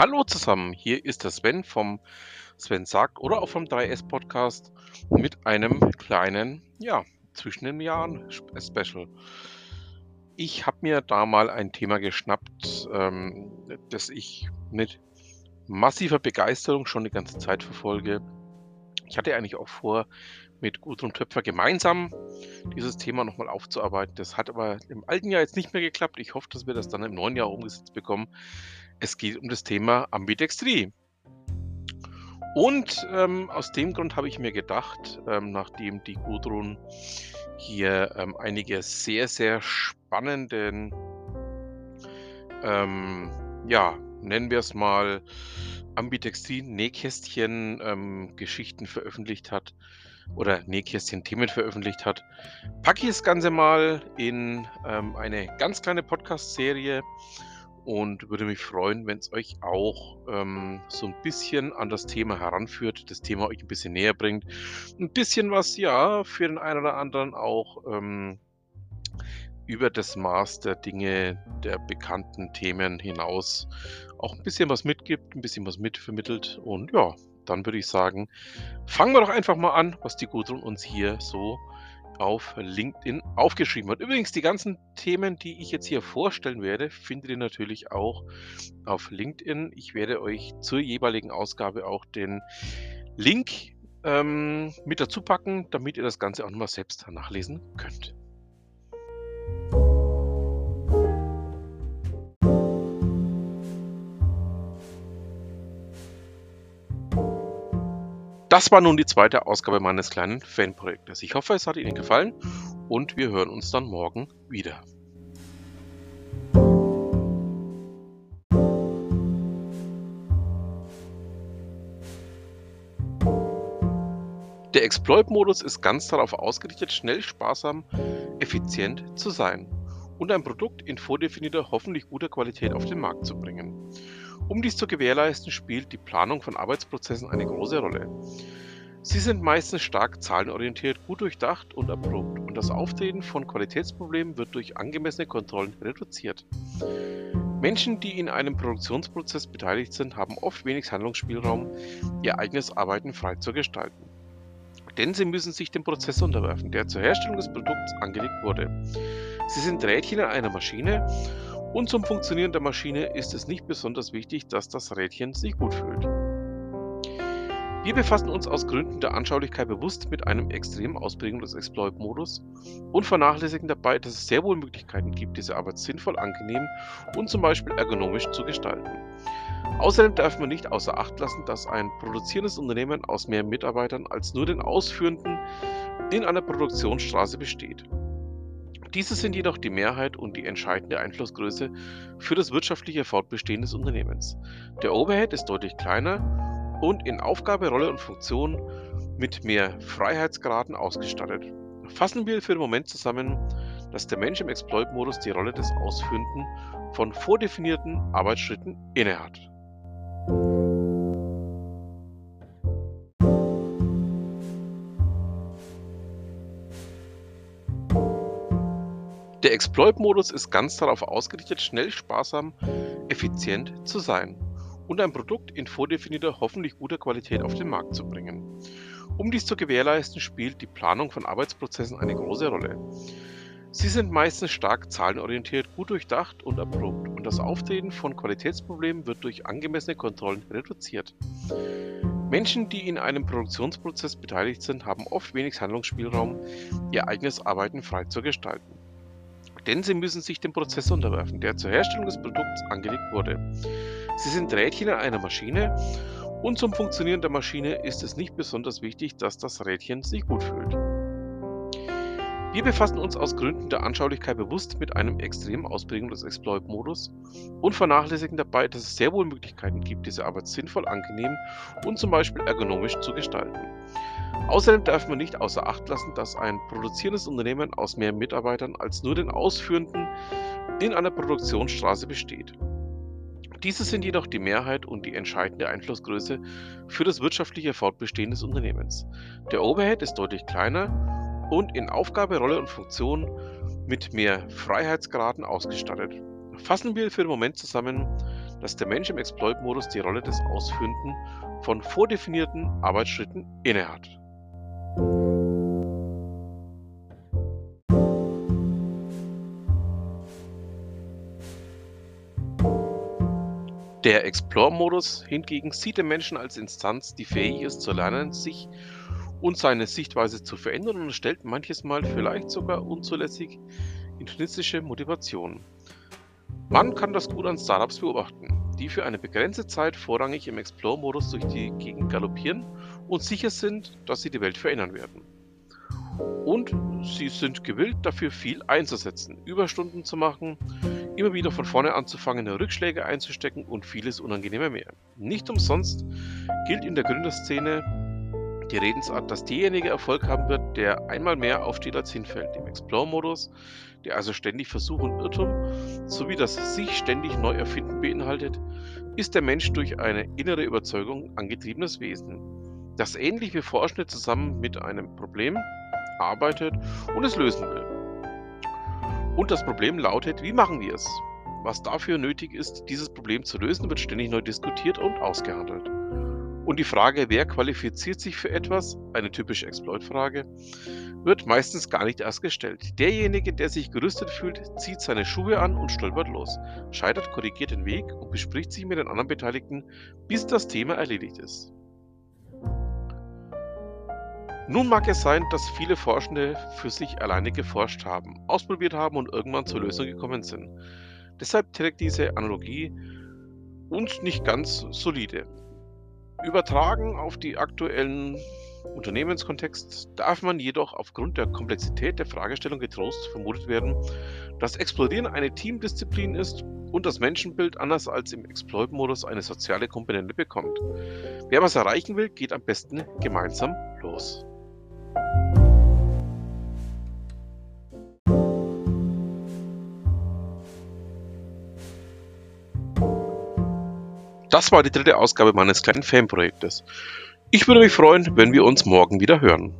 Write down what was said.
Hallo zusammen, hier ist der Sven vom Sven sagt oder auch vom 3S Podcast mit einem kleinen, ja, zwischen den Jahren Special. Ich habe mir da mal ein Thema geschnappt, ähm, das ich mit massiver Begeisterung schon die ganze Zeit verfolge. Ich hatte eigentlich auch vor, mit Gudrun Töpfer gemeinsam dieses Thema nochmal aufzuarbeiten. Das hat aber im alten Jahr jetzt nicht mehr geklappt. Ich hoffe, dass wir das dann im neuen Jahr umgesetzt bekommen. Es geht um das Thema Ambidextrie. Und ähm, aus dem Grund habe ich mir gedacht, ähm, nachdem die Gudrun hier ähm, einige sehr, sehr spannenden, ähm, ja, nennen wir es mal, Ambidextrin-Nähkästchen-Geschichten ähm, veröffentlicht hat oder Nähkästchen-Themen veröffentlicht hat, packe ich das Ganze mal in ähm, eine ganz kleine Podcast-Serie und würde mich freuen, wenn es euch auch ähm, so ein bisschen an das Thema heranführt, das Thema euch ein bisschen näher bringt. Ein bisschen was, ja, für den einen oder anderen auch ähm, über das Maß der Dinge, der bekannten Themen hinaus auch ein bisschen was mitgibt, ein bisschen was mitvermittelt. Und ja, dann würde ich sagen, fangen wir doch einfach mal an, was die Gudrun uns hier so auf LinkedIn aufgeschrieben hat. Übrigens, die ganzen Themen, die ich jetzt hier vorstellen werde, findet ihr natürlich auch auf LinkedIn. Ich werde euch zur jeweiligen Ausgabe auch den Link ähm, mit dazu packen, damit ihr das Ganze auch nochmal selbst nachlesen könnt. Das war nun die zweite Ausgabe meines kleinen Fanprojektes. Ich hoffe, es hat Ihnen gefallen und wir hören uns dann morgen wieder. Der Exploit-Modus ist ganz darauf ausgerichtet, schnell, sparsam, effizient zu sein und ein Produkt in vordefinierter, hoffentlich guter Qualität auf den Markt zu bringen. Um dies zu gewährleisten, spielt die Planung von Arbeitsprozessen eine große Rolle. Sie sind meistens stark zahlenorientiert, gut durchdacht und erprobt und das Auftreten von Qualitätsproblemen wird durch angemessene Kontrollen reduziert. Menschen, die in einem Produktionsprozess beteiligt sind, haben oft wenig Handlungsspielraum, ihr eigenes Arbeiten frei zu gestalten. Denn sie müssen sich dem Prozess unterwerfen, der zur Herstellung des Produkts angelegt wurde. Sie sind Rädchen in einer Maschine und zum Funktionieren der Maschine ist es nicht besonders wichtig, dass das Rädchen sich gut fühlt. Wir befassen uns aus Gründen der Anschaulichkeit bewusst mit einem extremen Ausprägung des Exploit-Modus und vernachlässigen dabei, dass es sehr wohl Möglichkeiten gibt, diese Arbeit sinnvoll, angenehm und zum Beispiel ergonomisch zu gestalten. Außerdem darf man nicht außer Acht lassen, dass ein produzierendes Unternehmen aus mehr Mitarbeitern als nur den Ausführenden in einer Produktionsstraße besteht. Diese sind jedoch die Mehrheit und die entscheidende Einflussgröße für das wirtschaftliche Fortbestehen des Unternehmens. Der Overhead ist deutlich kleiner und in Aufgabe, Rolle und Funktion mit mehr Freiheitsgraden ausgestattet. Fassen wir für den Moment zusammen, dass der Mensch im Exploit-Modus die Rolle des Ausführenden von vordefinierten Arbeitsschritten innehat. Der Exploit-Modus ist ganz darauf ausgerichtet, schnell, sparsam, effizient zu sein und ein Produkt in vordefinierter, hoffentlich guter Qualität auf den Markt zu bringen. Um dies zu gewährleisten, spielt die Planung von Arbeitsprozessen eine große Rolle. Sie sind meistens stark zahlenorientiert, gut durchdacht und erprobt und das Auftreten von Qualitätsproblemen wird durch angemessene Kontrollen reduziert. Menschen, die in einem Produktionsprozess beteiligt sind, haben oft wenig Handlungsspielraum, ihr eigenes Arbeiten frei zu gestalten denn sie müssen sich dem Prozess unterwerfen, der zur Herstellung des Produkts angelegt wurde. Sie sind Rädchen in einer Maschine und zum Funktionieren der Maschine ist es nicht besonders wichtig, dass das Rädchen sich gut fühlt. Wir befassen uns aus Gründen der Anschaulichkeit bewusst mit einem extremen Ausprägung des Exploit-Modus und vernachlässigen dabei, dass es sehr wohl Möglichkeiten gibt, diese Arbeit sinnvoll, angenehm und zum Beispiel ergonomisch zu gestalten. Außerdem darf man nicht außer Acht lassen, dass ein produzierendes Unternehmen aus mehr Mitarbeitern als nur den Ausführenden in einer Produktionsstraße besteht. Diese sind jedoch die Mehrheit und die entscheidende Einflussgröße für das wirtschaftliche Fortbestehen des Unternehmens. Der Overhead ist deutlich kleiner und in Aufgabe, Rolle und Funktion mit mehr Freiheitsgraden ausgestattet. Fassen wir für den Moment zusammen, dass der Mensch im Exploit-Modus die Rolle des Ausführenden von vordefinierten Arbeitsschritten innehat. Der Explore-Modus hingegen sieht den Menschen als Instanz, die fähig ist zu lernen, sich und seine Sichtweise zu verändern und stellt manches Mal vielleicht sogar unzulässig intrinsische Motivation. Man kann das gut an Startups beobachten, die für eine begrenzte Zeit vorrangig im Explore-Modus durch die Gegend galoppieren und sicher sind, dass sie die Welt verändern werden. Und sie sind gewillt, dafür viel einzusetzen, Überstunden zu machen, immer wieder von vorne anzufangen, Rückschläge einzustecken und vieles Unangenehme mehr. Nicht umsonst gilt in der Gründerszene die Redensart, dass derjenige Erfolg haben wird, der einmal mehr aufsteht als hinfällt. Im Explore-Modus, der also ständig Versuch und Irrtum sowie das sich ständig neu erfinden beinhaltet, ist der Mensch durch eine innere Überzeugung angetriebenes Wesen, das ähnlich wie Forschende zusammen mit einem Problem arbeitet und es lösen will. Und das Problem lautet, wie machen wir es? Was dafür nötig ist, dieses Problem zu lösen, wird ständig neu diskutiert und ausgehandelt. Und die Frage, wer qualifiziert sich für etwas, eine typische Exploit-Frage, wird meistens gar nicht erst gestellt. Derjenige, der sich gerüstet fühlt, zieht seine Schuhe an und stolpert los, scheitert, korrigiert den Weg und bespricht sich mit den anderen Beteiligten, bis das Thema erledigt ist. Nun mag es sein, dass viele Forschende für sich alleine geforscht haben, ausprobiert haben und irgendwann zur Lösung gekommen sind. Deshalb trägt diese Analogie uns nicht ganz solide. Übertragen auf die aktuellen Unternehmenskontext darf man jedoch aufgrund der Komplexität der Fragestellung getrost vermutet werden, dass Explodieren eine Teamdisziplin ist und das Menschenbild anders als im Exploit-Modus eine soziale Komponente bekommt. Wer was erreichen will, geht am besten gemeinsam los. Das war die dritte Ausgabe meines kleinen Fanprojektes. Ich würde mich freuen, wenn wir uns morgen wieder hören.